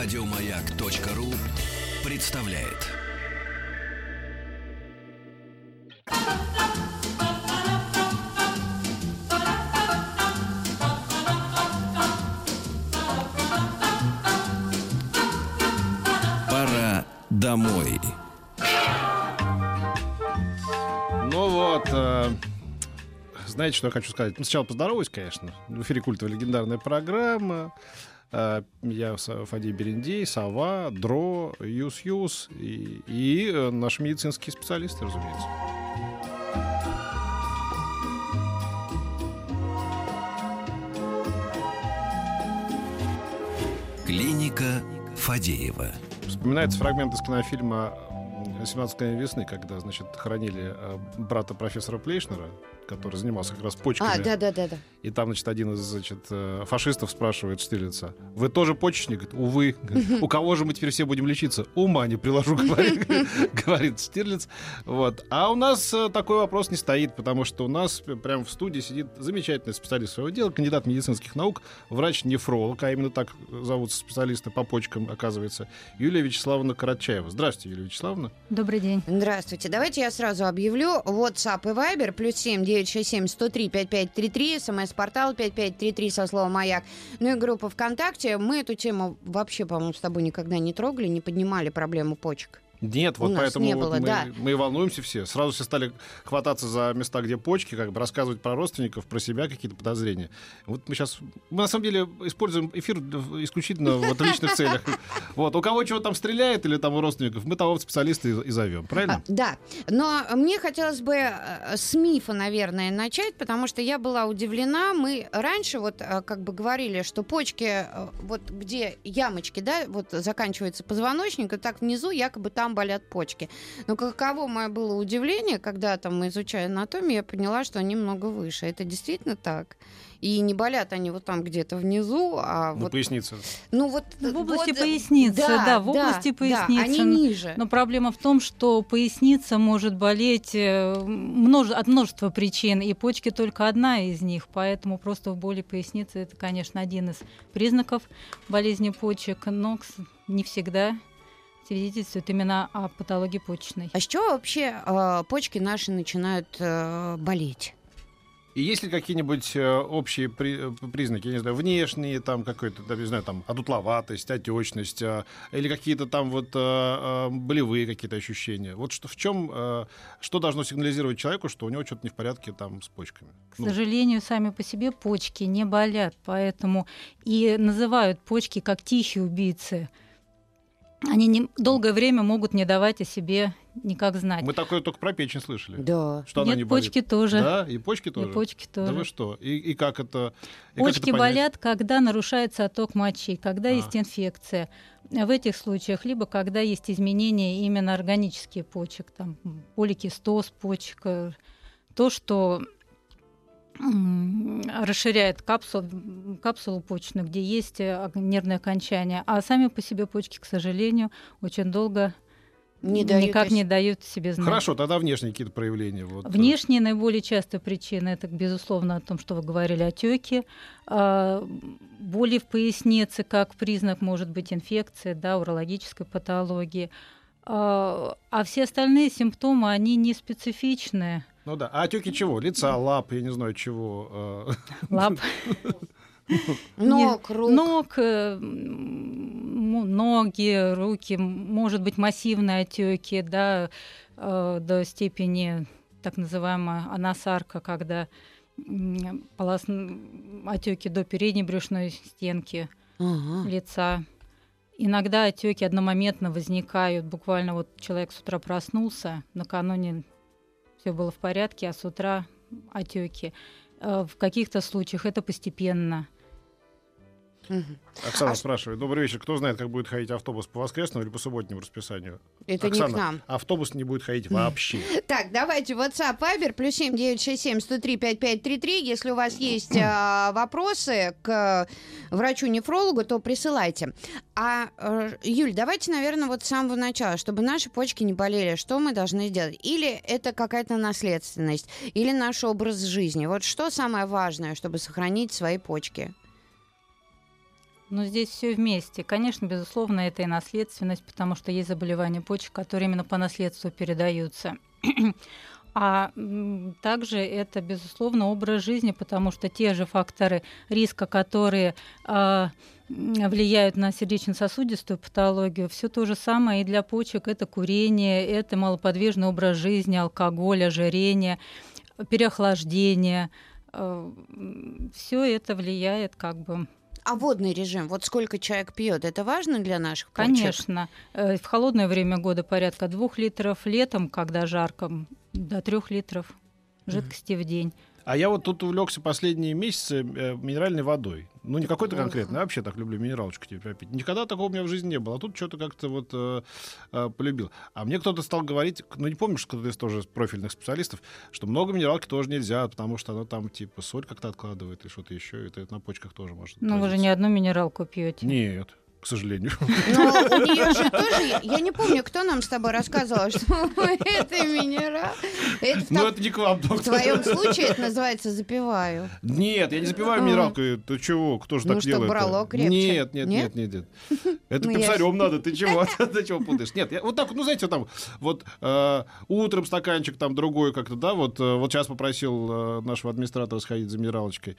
Радиомаяк.ру представляет. Пора домой. Ну вот, э, знаете, что я хочу сказать? Ну, сначала поздороваюсь, конечно. В эфире культовая легендарная программа. Э, я Са- Фадей Берендей, Сова, Дро, Юс-Юс и, и э, наши медицинские специалисты, разумеется. Клиника Фадеева. Вспоминается фрагмент из кинофильма «17 мгновений весны», когда, значит, хоронили э, брата профессора Плейшнера, который занимался как раз почками. А, да, да, да, да. И там, значит, один из значит, э, фашистов спрашивает Штирлица, вы тоже почечник? Говорит, Увы. У кого же мы теперь все будем лечиться? Ума не приложу, говорит, говорит Штирлиц. Вот. А у нас э, такой вопрос не стоит, потому что у нас прямо в студии сидит замечательный специалист своего дела, кандидат медицинских наук, врач-нефролог, а именно так зовутся специалисты по почкам, оказывается, Юлия Вячеславовна Карачаева. Здравствуйте, Юлия Вячеславовна. Добрый день. Здравствуйте. Давайте я сразу объявлю. WhatsApp и Viber. Плюс семь девять шесть семь сто три пять пять три три. СМС-портал пять пять три три со словом «Маяк». Ну и группа ВКонтакте. Мы эту тему вообще, по-моему, с тобой никогда не трогали, не поднимали проблему почек. Нет, вот поэтому не вот было, мы, да. мы волнуемся все. Сразу все стали хвататься за места, где почки, как бы рассказывать про родственников, про себя какие-то подозрения. Вот мы сейчас, мы на самом деле используем эфир исключительно в отличных целях. Вот, у кого чего там стреляет или там у родственников, мы того специалиста и, и зовем, правильно? А, да, но мне хотелось бы э, с мифа, наверное, начать, потому что я была удивлена. Мы раньше вот э, как бы говорили, что почки, э, вот где ямочки, да, вот заканчивается позвоночник, и так внизу якобы там болят почки. Но каково мое было удивление, когда там изучая анатомию, я поняла, что они много выше. Это действительно так. И не болят они вот там где-то внизу, а Ну, вот... поясница. Ну вот... В области вот, поясницы, да, в области Да, поясницы. они ниже. Но проблема в том, что поясница может болеть э, множе- от множества причин, и почки только одна из них. Поэтому просто в боли поясницы это, конечно, один из признаков болезни почек, но не всегда свидетельствует именно о патологии почечной. А с чего вообще э, почки наши начинают э, болеть? И есть ли какие-нибудь э, общие при- э, признаки, я не знаю, внешние, там какой-то, не знаю, там одутловатость, отечность, а, или какие-то там вот э, э, болевые какие-то ощущения? Вот что, в чем, э, что должно сигнализировать человеку, что у него что-то не в порядке там с почками? К Ну, сожалению, сами по себе почки не болят, поэтому и называют почки как тихие убийцы. Они не- долгое время могут не давать о себе никак знать. мы такое только про печень слышали. Да. Что она Нет, не болит. почки тоже. Да, и почки И тоже. почки Да тоже. вы что? И, и как это? и как Почки это понять? болят, когда нарушается отток мочи, когда А. есть инфекция. В этих случаях, либо когда есть изменения именно органические почек, там поликистоз почек, то, что расширяет капсул, капсулу почечную, где есть э, нервные окончания. А сами по себе почки, к сожалению, очень долго Не дают никак о не дают себе знать. Хорошо, тогда внешние какие-то проявления. Вот. э, Внешние наиболее частая причина это, безусловно, о том, что вы говорили, отеки, боли в пояснице, как признак может быть инфекция, да, урологической патологии. А а все остальные симптомы, они не специфичные. Ну да. А отеки чего? Лица, лап, я не знаю чего. э, Лап, Ног, рук. ног, э, ноги, руки, может быть массивные отеки, да, э, до степени так называемая анасарка, когда отеки до передней брюшной стенки Ага. лица. Иногда отеки одномоментно возникают. Буквально вот человек с утра проснулся, накануне все было в порядке, а с утра отеки. Э, В каких-то случаях это постепенно. Мгм. Оксана А- спрашивает. Добрый вечер. Кто знает, как будет ходить автобус по воскресному или по субботнему расписанию? Это Оксана, не к нам. автобус не будет ходить вообще. Так, давайте WhatsApp, Viber, плюс семь девять шесть семь сто три пять пять три три. Если у вас есть а, вопросы к врачу-нефрологу, то присылайте. А, э, Юль, давайте, наверное, вот с самого начала, чтобы наши почки не болели, что мы должны сделать? Или это какая-то наследственность, или наш образ жизни? Вот что самое важное, чтобы сохранить свои почки? Но здесь все вместе. Конечно, безусловно, это и наследственность, потому что есть заболевания почек, которые именно по наследству передаются. А также это, безусловно, образ жизни, потому что те же факторы риска, которые э, влияют на сердечно-сосудистую патологию, все то же самое и для почек. Это курение, это малоподвижный образ жизни, алкоголь, ожирение, переохлаждение. Э, все это влияет как бы а водный режим, вот сколько человек пьет, это важно для наших почек? Конечно. Э, в холодное время года порядка двух литров, летом, когда жарко, до трех литров жидкости mm-hmm. в день. А я вот тут увлекся последние месяцы э, минеральной водой. Ну, не какой-то конкретный, а вообще так люблю минералочку типа пить. Никогда такого у меня в жизни не было. А тут что-то как-то вот э, э, полюбил. А мне кто-то стал говорить, ну, не помнишь, кто-то из тоже профильных специалистов, что много минералки тоже нельзя, потому что она там, типа, соль как-то откладывает или что-то еще, и это на почках тоже может Ну, вы же не одну минералку пьете. Нет к сожалению. Но у нее же тоже, я не помню, кто нам с тобой рассказывал, что это минерал. Это ну, это не к вам, доктор. В твоем случае это называется «запиваю». Нет, я не запиваю минералку. Ты чего? Кто же так делает? Ну, что, брало крепче. Нет, нет, нет, нет, нет. Это ну, пивцарем надо, ты чего? Ты чего путаешь? Нет, вот так, ну, знаете, там, вот э, утром стаканчик там другой как-то, да, вот э, вот сейчас попросил э, нашего администратора сходить за минералочкой.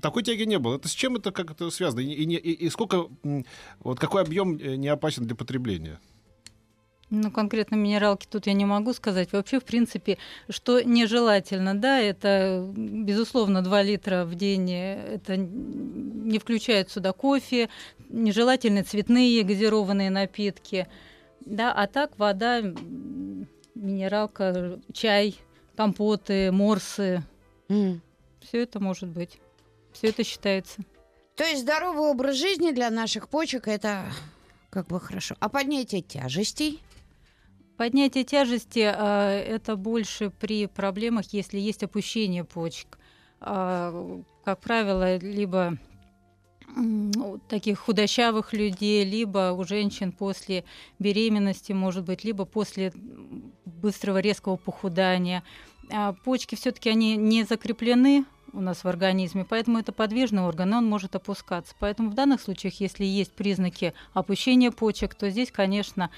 Такой тяги не было. Это с чем это как-то связано? И сколько вот какой объем э, не опасен для потребления? Ну, конкретно минералки тут я не могу сказать. Вообще, в принципе, что нежелательно, да, это, безусловно, 2 литра в день, э, это не включает сюда кофе, нежелательны цветные газированные напитки, да, а так вода, минералка, чай, компоты, морсы, mm. все это может быть, все это считается. То есть здоровый образ жизни для наших почек это как бы хорошо. А поднятие тяжестей? Поднятие тяжести э, это больше при проблемах, если есть опущение почек. Э, как правило, либо у таких худощавых людей, либо у женщин после беременности, может быть, либо после быстрого резкого похудания. А почки все-таки они не закреплены у нас в организме, поэтому это подвижный орган, и он может опускаться. Поэтому в данных случаях, если есть признаки опущения почек, то здесь, конечно,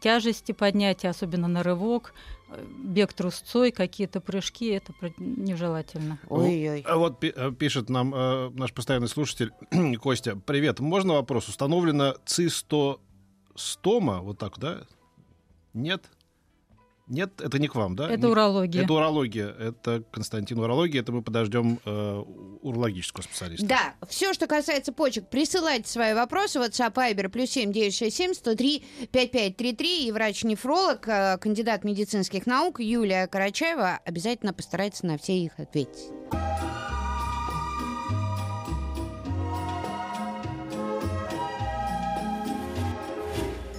тяжести поднятия, особенно на рывок, э, бег трусцой, какие-то прыжки, это нежелательно. Ой-ой. А вот э, пишет нам э, наш постоянный слушатель Костя. Привет, можно вопрос? Установлена цистостома, вот так, да? Нет? Нет, это не к вам, да? Это не... урология. Это урология. Это Константин урология. Это мы подождем э, урологического специалиста. Да. Все, что касается почек, присылайте свои вопросы. WhatsApp Viber плюс семь девять шесть семь сто три пять пять три три. И врач-нефролог, э, кандидат медицинских наук Юлия Карачаева обязательно постарается на все их ответить.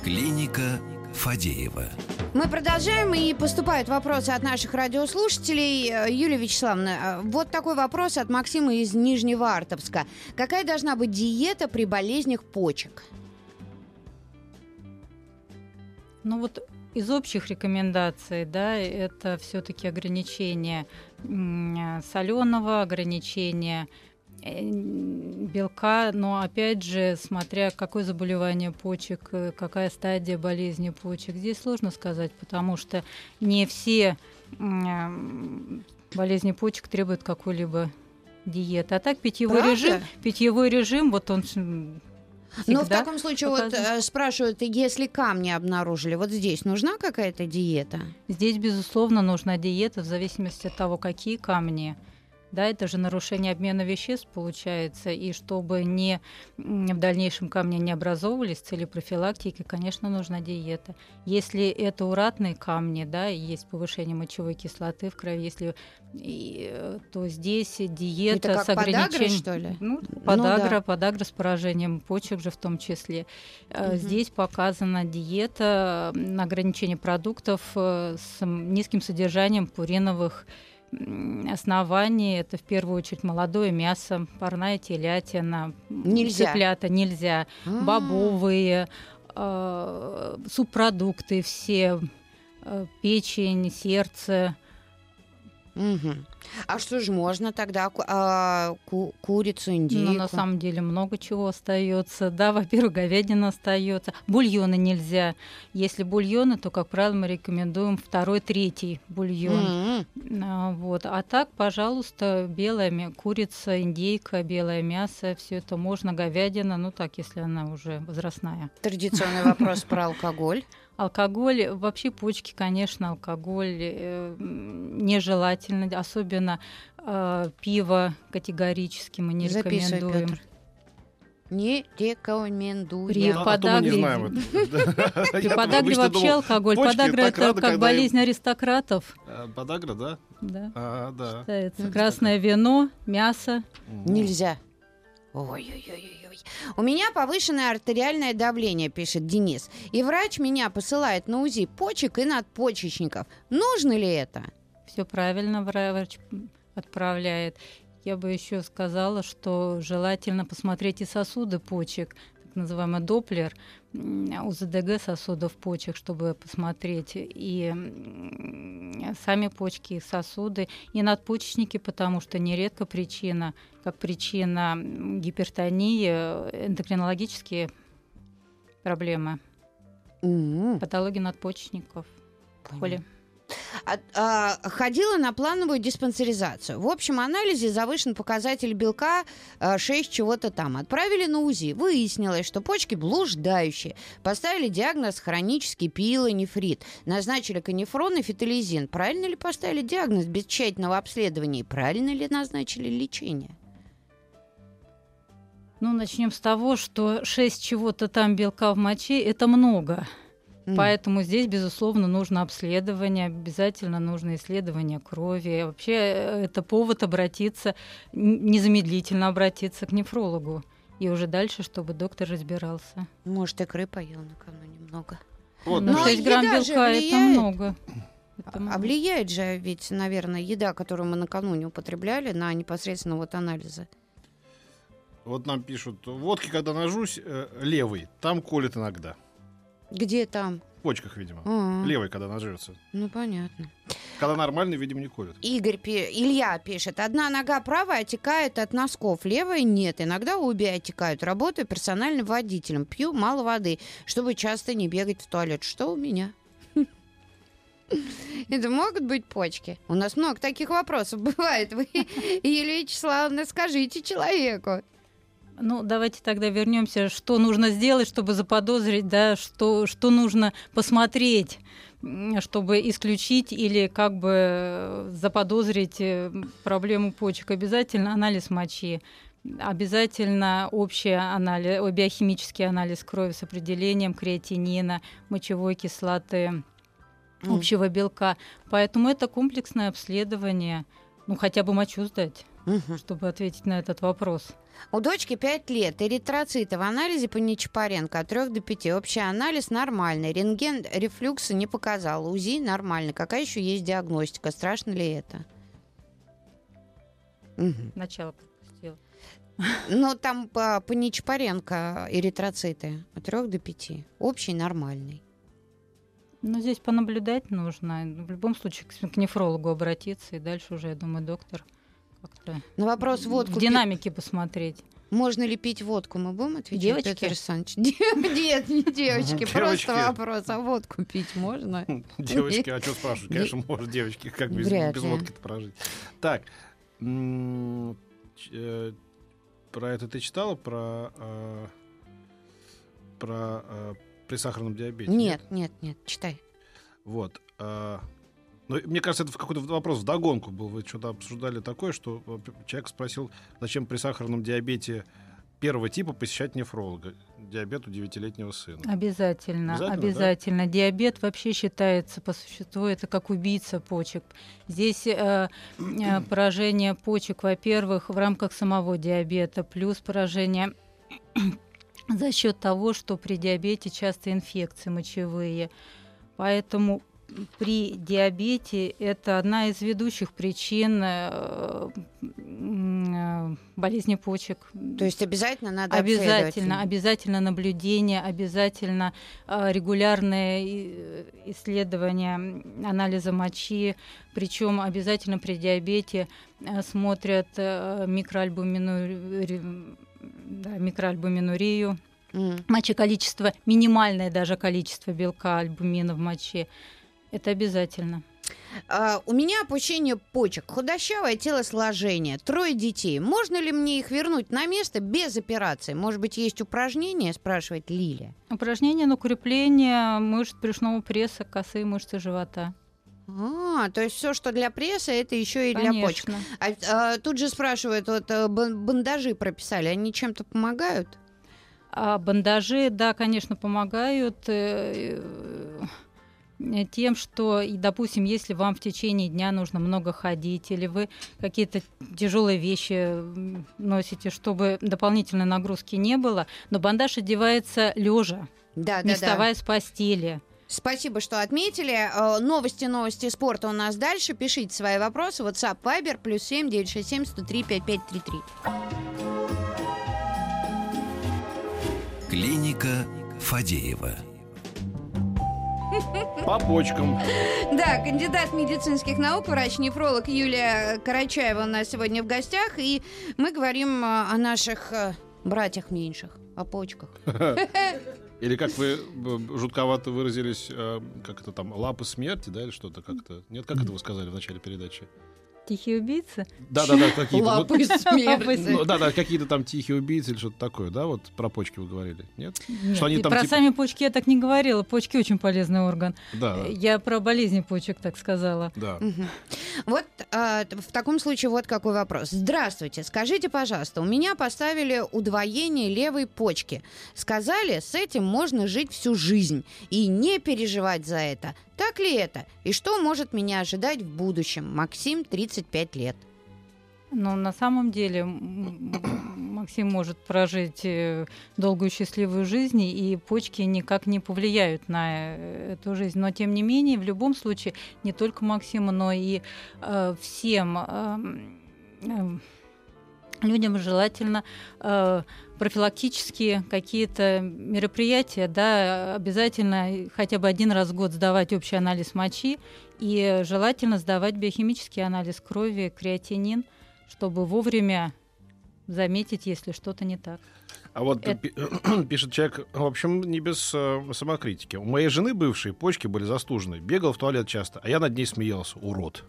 Клиника Фадеева. Мы продолжаем, и поступают вопросы от наших радиослушателей. Э, Юлия Вячеславовна, э, вот такой вопрос от Максима из Нижнего Артовска. Какая должна быть диета при болезнях почек? Ну вот из общих рекомендаций, да, это все-таки ограничение соленого, ограничение Э, белка, но опять же, смотря какое заболевание почек, э, какая стадия болезни почек, здесь сложно сказать, потому что не все болезни почек требуют какой-либо диеты. А так питьевой Правда? режим, питьевой режим, вот он ну, в таком случае, вот э, спрашивают, если камни обнаружили, вот здесь нужна какая-то диета? Здесь, безусловно, нужна диета в зависимости от того, какие камни да, это же нарушение обмена веществ получается, и чтобы не в дальнейшем камни не образовывались, цели профилактики, конечно, нужна диета. Если это уратные камни, да, и есть повышение мочевой кислоты в крови, если и, то здесь диета это с ограничением. Подагра, что ли? Ну, подагра, ну, да. подагра с поражением почек же в том числе. Угу. Здесь показана диета на ограничение продуктов э, с низким содержанием пуриновых основании это в первую очередь молодое мясо, парная телятина, нельзя. цыплята нельзя, А-а-а. бобовые, э, субпродукты все, э, печень, сердце. Угу. А что же можно тогда? А, ку- курицу, индейку? Ну, на самом деле много чего остается. Да, во-первых, говядина остается. Бульоны нельзя. Если бульоны, то, как правило, мы рекомендуем второй, третий бульон. М, А, вот. А так, пожалуйста, белая курица, индейка, белое мясо, все это можно, говядина, ну так, если она уже возрастная. Традиционный вопрос про алкоголь. Алкоголь, вообще почки, конечно, алкоголь э, нежелательно, особенно э, пиво категорически мы не Записывай, рекомендуем. Петр. Не рекомендую. При А не подагре-. Да. При подагре вообще алкоголь. Подагра это как болезнь аристократов. э, Подагра, да? Да. А, да. Красное вино, мясо. Нельзя. Ой-ой-ой-ой. У меня повышенное артериальное давление, пишет Денис. И врач меня посылает на УЗИ почек и надпочечников. Нужно ли это? Все правильно врач отправляет. Я бы еще сказала, что желательно посмотреть и сосуды почек, так называемый Доплер, м, УЗДГ сосудов почек, чтобы посмотреть и сами почки, и сосуды, и надпочечники, потому что нередко причина, как причина гипертонии, э, эндокринологические проблемы, М, патологии надпочечников. Коли. А- а, ходила на плановую диспансеризацию. В общем анализе завышен показатель белка а, 6 чего-то там. Отправили на УЗИ. Выяснилось, что почки блуждающие. Поставили диагноз хронический пилонефрит. Назначили канифрон и фитализин. Правильно ли поставили диагноз без тщательного обследования? И правильно ли назначили лечение? Ну, начнем с того, что 6 чего-то там белка в моче это много. М. Поэтому здесь, безусловно, нужно обследование, обязательно нужно исследование крови. Вообще э, это повод обратиться, незамедлительно обратиться к нефрологу. И уже дальше, чтобы доктор разбирался. Может, икры поел накануне немного. Вот, Ну, Но 6 грамм белка это много. Это А много. влияет же ведь, наверное, еда, которую мы накануне употребляли, на непосредственно вот анализы. Вот нам пишут, водки, когда нажусь, э, левый, там колет иногда. Где там? В почках, видимо. А, Левый, когда нажрется. Ну, понятно. Когда нормальный, видимо, не колет. Игорь, пи- Илья пишет, одна нога правая отекает от носков, левая нет. Иногда обе отекают. Работаю персональным водителем, пью мало воды, чтобы часто не бегать в туалет. Что у меня? Это могут быть почки? У нас много таких вопросов бывает. Вы, Юлия Вячеславовна, скажите человеку. Ну, давайте тогда вернемся, что нужно сделать, чтобы заподозрить, да, что, что нужно посмотреть, чтобы исключить или как бы э, заподозрить э, проблему почек. Обязательно анализ мочи, обязательно общий анализ, биохимический анализ крови с определением креатинина, мочевой кислоты, общего белка. Поэтому это комплексное обследование. Ну, хотя бы мочу сдать, Мгм. чтобы ответить на этот вопрос. У дочки 5 лет. Эритроциты в анализе по Нечапаренко от 3 до 5. Общий анализ нормальный. Рентген рефлюкса не показал. УЗИ нормально. Какая еще есть диагностика? Страшно ли это? Мгм. Начало пропустила. Ну, там по, по Нечапаренко эритроциты от 3 до 5. Общий нормальный. Ну, здесь понаблюдать нужно. В любом случае к нефрологу обратиться, и дальше уже, я думаю, доктор На вопрос водку в пи- динамике посмотреть. Можно ли пить водку? Мы будем отвечать, Девочки? Петр Александрович? Нет, не девочки. Просто вопрос. А водку пить можно? Девочки, а что спрашивать? Конечно, может, девочки, как без, водки-то прожить. Так, э, про это ты читала? Про, э, про э, при сахарном диабете? Нет, нет, нет, читай. Вот. Ну, мне кажется, это в какой-то вопрос в догонку был. Вы что-то обсуждали такое, что э, человек спросил, зачем при сахарном диабете первого типа посещать нефролога. Диабет у девятилетнего сына. Обязательно, Обязательно, обязательно. Диабет вообще считается по существу это как убийца почек. Здесь э, э, поражение почек, во-первых, в рамках самого диабета, плюс поражение за счет того, что при диабете часто инфекции мочевые. Поэтому при диабете это одна из ведущих причин э, э, болезни почек. То есть обязательно надо Обязательно, обязательно наблюдение, обязательно э, регулярные исследования анализа мочи, причем обязательно при диабете смотрят микроальбумину- да, микроальбуминурию, М. мочи количество, минимальное даже количество белка альбумина в моче. Это обязательно. А, у меня опущение почек, худощавое телосложение, трое детей. Можно ли мне их вернуть на место без операции? Может быть, есть упражнения, спрашивает Лилия. Упражнения на укрепление мышц брюшного пресса, косые мышцы живота. А, то есть все, что для пресса, это еще и для почек. Конечно. А, а, тут же спрашивают, вот э, бан- бандажи прописали, они чем-то помогают? А бандажи, да, конечно, помогают э, э, тем, что, допустим, если вам в течение дня нужно много ходить, или вы какие-то тяжелые вещи носите, чтобы дополнительной нагрузки не было, но бандаж одевается лежа, Да, не да, да. вставая с постели. Спасибо, что отметили. Э, Новости, новости спорта у нас дальше. Пишите свои вопросы. WhatsApp, Viber, плюс семь девять шесть семь сто три пять пять три три. Клиника Фадеева. По почкам. Да, кандидат медицинских наук, врач-нефролог Юлия Карачаева у нас сегодня в гостях. И мы говорим э, о наших э, братьях меньших, о почках. Или как вы жутковато выразились, э, как это там, лапы смерти, да, или что-то как-то? Нет, как это вы сказали в начале передачи? Тихие убийцы. Да-да-да, какие-то. ну, смерти. Да-да, какие-то там тихие убийцы или что-то такое, да, вот про почки вы говорили, нет? Нет, Что они там про типа- сами почки я так не говорила. Почки очень полезный орган. Да, Я про болезни почек так сказала. да. Мгм. Вот т- в таком случае вот какой вопрос. Здравствуйте, скажите, пожалуйста, у меня поставили удвоение левой почки. Сказали, с этим можно жить всю жизнь и не переживать за это. Так ли это? И что может меня ожидать в будущем? Максим, 35 лет. Но на самом деле Максим может прожить э, долгую счастливую жизнь, и почки никак не повлияют на э, эту жизнь. Но тем не менее, в любом случае, не только Максиму, но и э, всем эм, эм, людям желательно э, профилактические какие-то мероприятия, да, обязательно хотя бы один раз в год сдавать общий анализ мочи и желательно сдавать биохимический анализ крови, креатинин, чтобы вовремя заметить, если что-то не так. А вот Это- пи- пишет человек, в общем, не без э, самокритики. У моей жены бывшей почки были застужены. Бегал в туалет часто, а я над ней смеялся. Урод.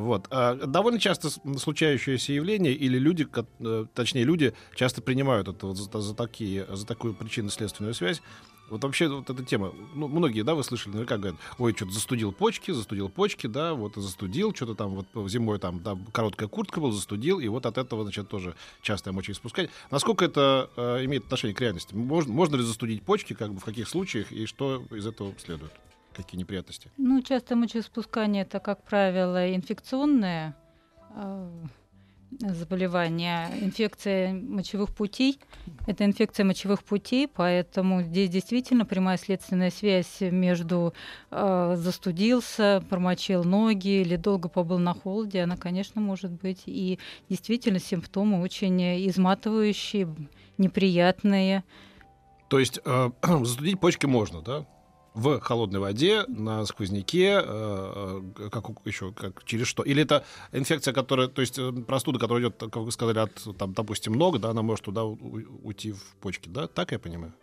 Вот. А довольно часто случающееся явление, или люди, э, точнее, люди часто принимают это вот за, за такие, за такую причинно-следственную связь. Вот вообще вот эта тема, ну, многие, да, вы слышали, наверняка говорят, ой, что-то застудил почки, застудил почки, да, вот застудил, что-то там вот зимой там, да, короткая куртка была, застудил, и вот от этого, значит, тоже частое мочеиспускание. Насколько это э, имеет отношение к реальности? Можно, можно ли застудить почки, как бы в каких случаях, и что из этого следует? Какие неприятности? Ну, часто мочеиспускание это, как правило, инфекционное э, заболевание, инфекция мочевых путей. Это инфекция мочевых путей, поэтому здесь действительно прямая следственная связь между э, застудился, промочил ноги или долго побыл на холоде, она, конечно, может быть. И действительно симптомы очень изматывающие, неприятные. То есть э, застудить почки можно, да? В холодной воде, на сквозняке, э, э, как еще, как через что? Или это инфекция, которая, то есть э, простуда, которая идет, как вы сказали, от, там, допустим, ног, да, она может туда у- у- уйти в почки, да? Так я понимаю?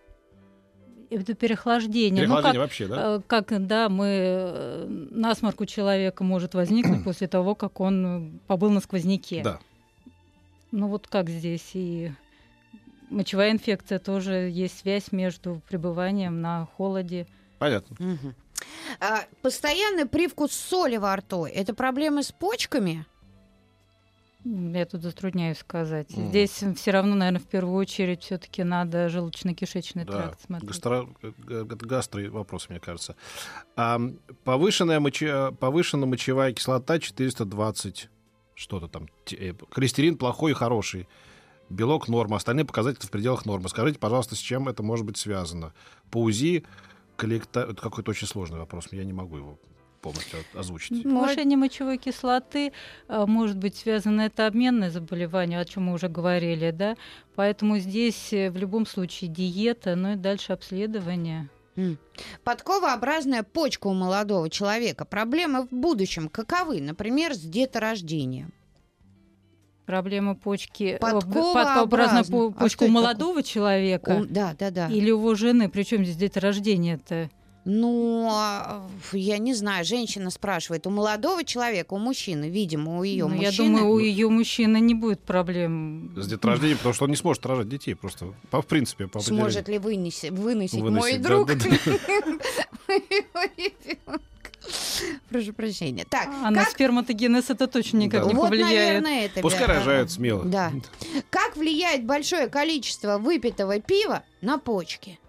Это переохлаждение. Ну, Переохлаждение как- вообще, да? Э, Как, да, мы насморк у человека может возникнуть после того, как он побыл на сквозняке. Да. Ну вот как здесь и мочевая инфекция тоже есть связь между пребыванием на холоде. Понятно. Мгм. А, постоянный привкус соли во рту – это проблемы с почками? Я тут затрудняюсь сказать. Мгм. Здесь все равно, наверное, в первую очередь все-таки надо желудочно-кишечный Да, тракт смотреть. гастро, г- г- гастро вопрос, мне кажется. А, повышенная, моче- повышенная мочевая кислота 420, что-то там, э, холестерин плохой и хороший, белок норма, остальные показатели в пределах нормы. Скажите, пожалуйста, с чем это может быть связано? По УЗИ, коллекта... Это какой-то очень сложный вопрос, я не могу его полностью озвучить? Повышение мочевой кислоты э, может быть связано это обменное заболевание, о чем мы уже говорили, да. Поэтому здесь э, в любом случае диета, ну и дальше обследование. Подковообразная почка у молодого человека. Проблемы в будущем каковы? Например, с деторождением. Проблема почки, подкообразная почка а у молодого такое? человека. У, да, да, да. Или его жены. Причем здесь деторождение-то? Ну, а, я не знаю, женщина спрашивает, у молодого человека, у мужчины, видимо, у ее ну, мужчины. Я думаю, у ее мужчины не будет проблем. С деторождением, потому что он не сможет рожать детей просто, по, в принципе, по Сможет ли вынести, выносить, выносить мой да, друг? Прошу прощения. Так, а как... на сперматогенез это точно никак да. не вот, повлияет. Наверное, это Пускай рожают смело. Да. Как влияет большое количество выпитого пива на почки?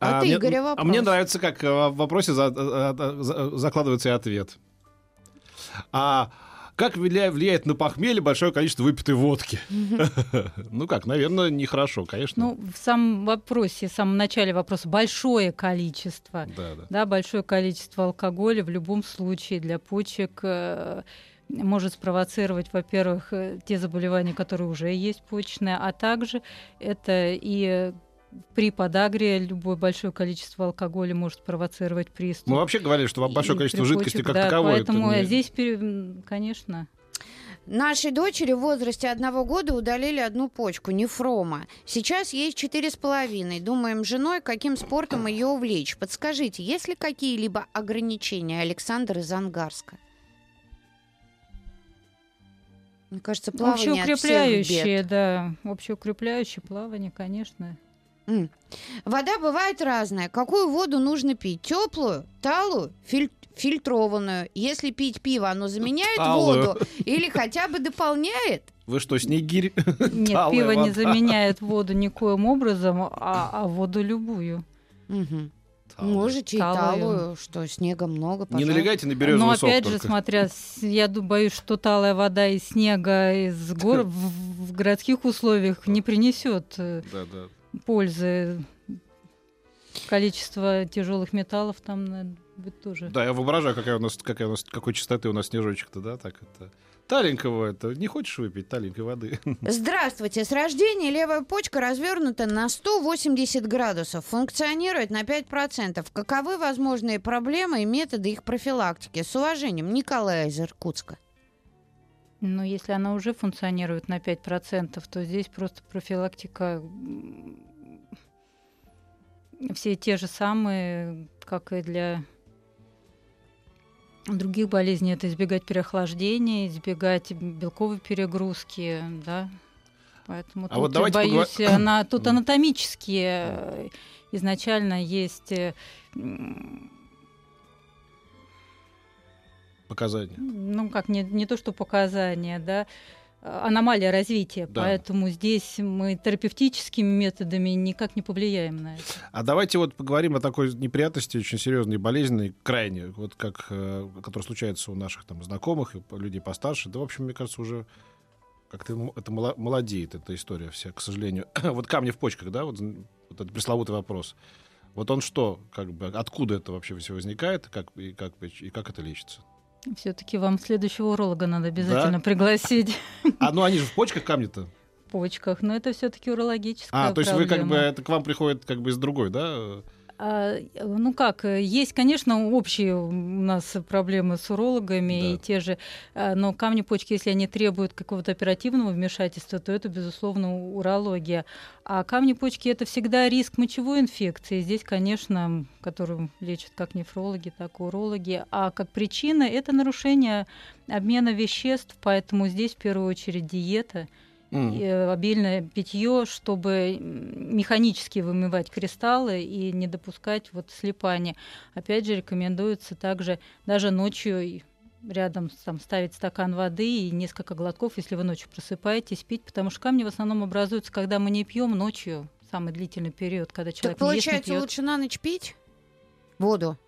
А, а, мне, вопрос. а мне нравится, как э, в вопросе за, за, э, э, за, закладывается и ответ. А как влияет на похмелье большое количество выпитой водки? Ну как, наверное, нехорошо, конечно. Ну, в самом вопросе, в самом начале вопроса, большое количество. Да, да. да большое количество алкоголя в любом случае для почек может спровоцировать, во-первых, те заболевания, которые уже есть почечные, а также это и при подагре любое большое количество алкоголя может провоцировать приступ. Мы вообще говорили, что большое количество жидкости как да, таковое. Поэтому не... здесь, конечно. Нашей дочери в возрасте одного года удалили одну почку, нефрома. Сейчас ей четыре с половиной. Думаем с женой, каким спортом ее увлечь. Подскажите, есть ли какие-либо ограничения, Александр из Ангарска? Мне кажется, плавание Общеукрепляющее, да. Общеукрепляющее плавание, конечно. Вода бывает разная. Какую воду нужно пить? Теплую, талую, филь- фильтрованную. Если пить пиво, оно заменяет Талую. воду или хотя бы дополняет? Вы что, снегирь? Нет, пиво вода. не заменяет воду никоим образом, а, а воду любую. Угу. Можете талую. и талую, что снега много, пожалуйста. Не налегайте на березовый Но опять же, смотря, я боюсь, что талая вода из снега из гор в, в городских условиях не принесет. Э, да, да пользы. Количество тяжелых металлов там наверное, будет тоже. Да, я воображаю, какая у нас, какая у нас, какой частоты у нас снежочек-то, да, так это. Таленького это. Не хочешь выпить таленькой воды? Здравствуйте. С рождения левая почка развернута на 180 градусов. Функционирует на 5%. Каковы возможные проблемы и методы их профилактики? С уважением, Николай из Иркутска. Но если она уже функционирует на 5%, то здесь просто профилактика все те же самые, как и для других болезней. Это избегать переохлаждения, избегать белковой перегрузки, да. Поэтому а тут, вот давайте боюсь, поговор... она, тут анатомически э, изначально есть э, показания? Ну, как не, не то, что показания, да, аномалия развития. Да. Поэтому здесь мы терапевтическими методами никак не повлияем на это. А давайте вот поговорим о такой неприятности, очень серьезной, болезненной, крайне, вот как, э, которая случается у наших там знакомых, людей постарше. Да, в общем, мне кажется, уже как-то это молодеет, эта история вся, к сожалению. вот камни в почках, да, вот, вот этот пресловутый вопрос. Вот он что, как бы, откуда это вообще все возникает, как, и, как, и как это лечится? Все-таки вам следующего уролога надо обязательно да? пригласить. А ну они же в почках камни-то? В почках, но это все-таки урологическая А, то есть проблема. вы как бы это к вам приходит как бы из другой, да? А, ну как, есть, конечно, общие у нас проблемы с урологами да. и те же, а, но камни почки, если они требуют какого-то оперативного вмешательства, то это, безусловно, урология. А камни почки это всегда риск мочевой инфекции. Здесь, конечно, которую лечат как нефрологи, так и урологи. А как причина это нарушение обмена веществ, поэтому здесь в первую очередь диета – mm. обильное питье, чтобы механически вымывать кристаллы и не допускать вот слипания. Опять же, рекомендуется также даже ночью рядом там, ставить стакан воды и несколько глотков, если вы ночью просыпаетесь, пить, потому что камни в основном образуются, когда мы не пьем ночью, самый длительный период, когда человек так, получается, не ест, не пьет. лучше на ночь пить воду?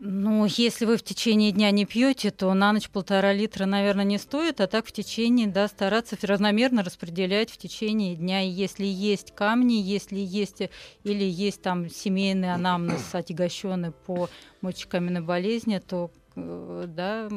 Ну, если вы в течение дня не пьете, то на ночь полтора литра, наверное, не стоит, а так в течение, да, стараться равномерно распределять в течение дня. И если есть камни, если есть или есть там семейный анамнез, отягощенный по мочекаменной болезни, то Э, да,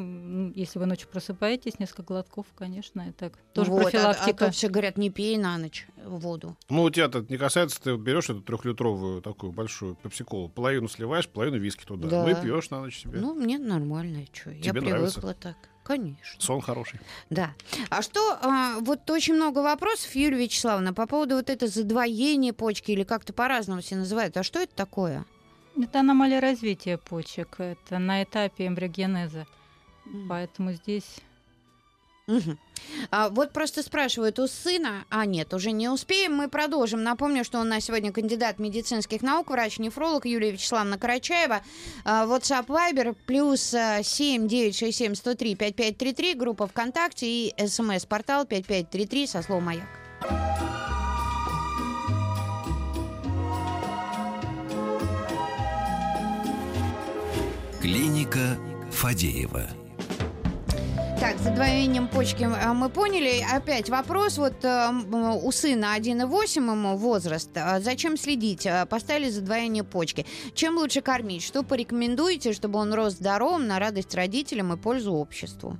если вы ночью просыпаетесь, несколько глотков, конечно, это тоже вот, профилактика. А, а то все говорят, не пей на ночь воду. Ну, у тебя это не касается, ты берешь эту трехлитровую такую большую пепсиколу, половину сливаешь, половину виски туда, да. ну и пьешь на ночь себе. Ну, мне нормально, что, я привыкла нравится? так. Конечно. Сон хороший. Да. А что, а, вот очень много вопросов, Юлия Вячеславовна, по поводу вот это задвоения почки, или как-то по-разному все называют. А что это такое? Это аномалия развития почек. Это на этапе эмбриогенеза. Mm. Поэтому здесь Угу. А, вот просто спрашивают у сына, а нет, уже не успеем, мы продолжим. Напомню, что у нас сегодня кандидат медицинских наук, врач-нефролог Юлия Вячеславовна Карачаева. А, WhatsApp Viber плюс 7 967 103 5533, группа ВКонтакте и смс-портал 5533 со словом «Маяк». Клиника Фадеева. Так, задвоением почки а, мы поняли. Опять вопрос. Вот э, у сына 1,8 ему возраст. А зачем следить? А, поставили задвоение почки. Чем лучше кормить? Что порекомендуете, чтобы он рос здоровым, на радость родителям и пользу обществу?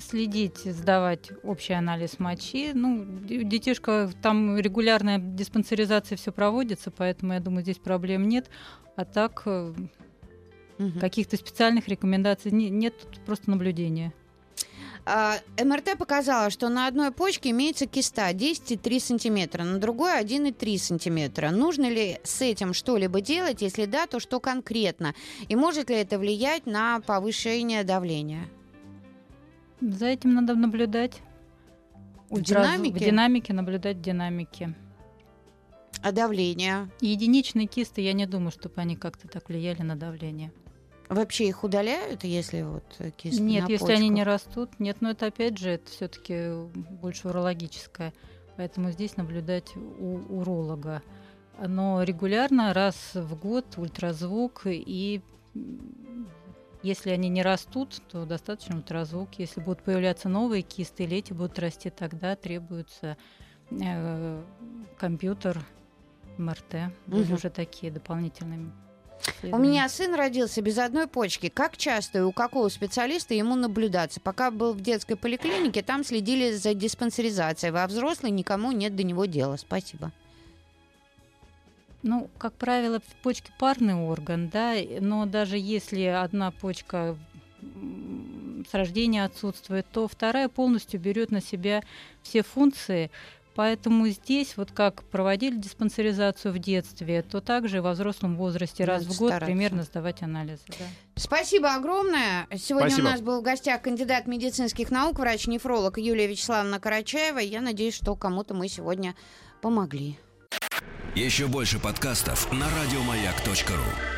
следить, сдавать общий анализ мочи. Ну, детишка, там регулярная диспансеризация все проводится, поэтому, я думаю, здесь проблем нет. А так э, Угу. Каких-то специальных рекомендаций не, нет, просто наблюдения. А, МРТ показала, что на одной почке имеется киста 10,3 см, на другой 1,3 см. Нужно ли с этим что-либо делать? Если да, то что конкретно? И может ли это влиять на повышение давления? За этим надо наблюдать. В динамике? В динамике наблюдать динамики. А давление? Единичные кисты, я не думаю, чтобы они как-то так влияли на давление. Вообще их удаляют, если вот кисты Нет, на если почках? они не растут, нет, но это опять же, это все-таки больше урологическое. Поэтому здесь наблюдать у уролога. Но регулярно, раз в год ультразвук и если они не растут, то достаточно ультразвук. Если будут появляться новые кисты или эти будут расти, тогда требуется э, компьютер, МРТ. Угу. уже такие дополнительные у меня сын родился без одной почки. Как часто и у какого специалиста ему наблюдаться? Пока был в детской поликлинике, там следили за диспансеризацией, а взрослый никому нет до него дела. Спасибо. Ну, как правило, почки парный орган, да, но даже если одна почка с рождения отсутствует, то вторая полностью берет на себя все функции, Поэтому здесь, вот как проводили диспансеризацию в детстве, то также во взрослом возрасте раз в год стараться. примерно сдавать анализы. Да. Спасибо огромное. Сегодня Спасибо. у нас был в гостях кандидат медицинских наук, врач-нефролог Юлия Вячеславовна Карачаева. Я надеюсь, что кому-то мы сегодня помогли. Еще больше подкастов на радиомаяк.ру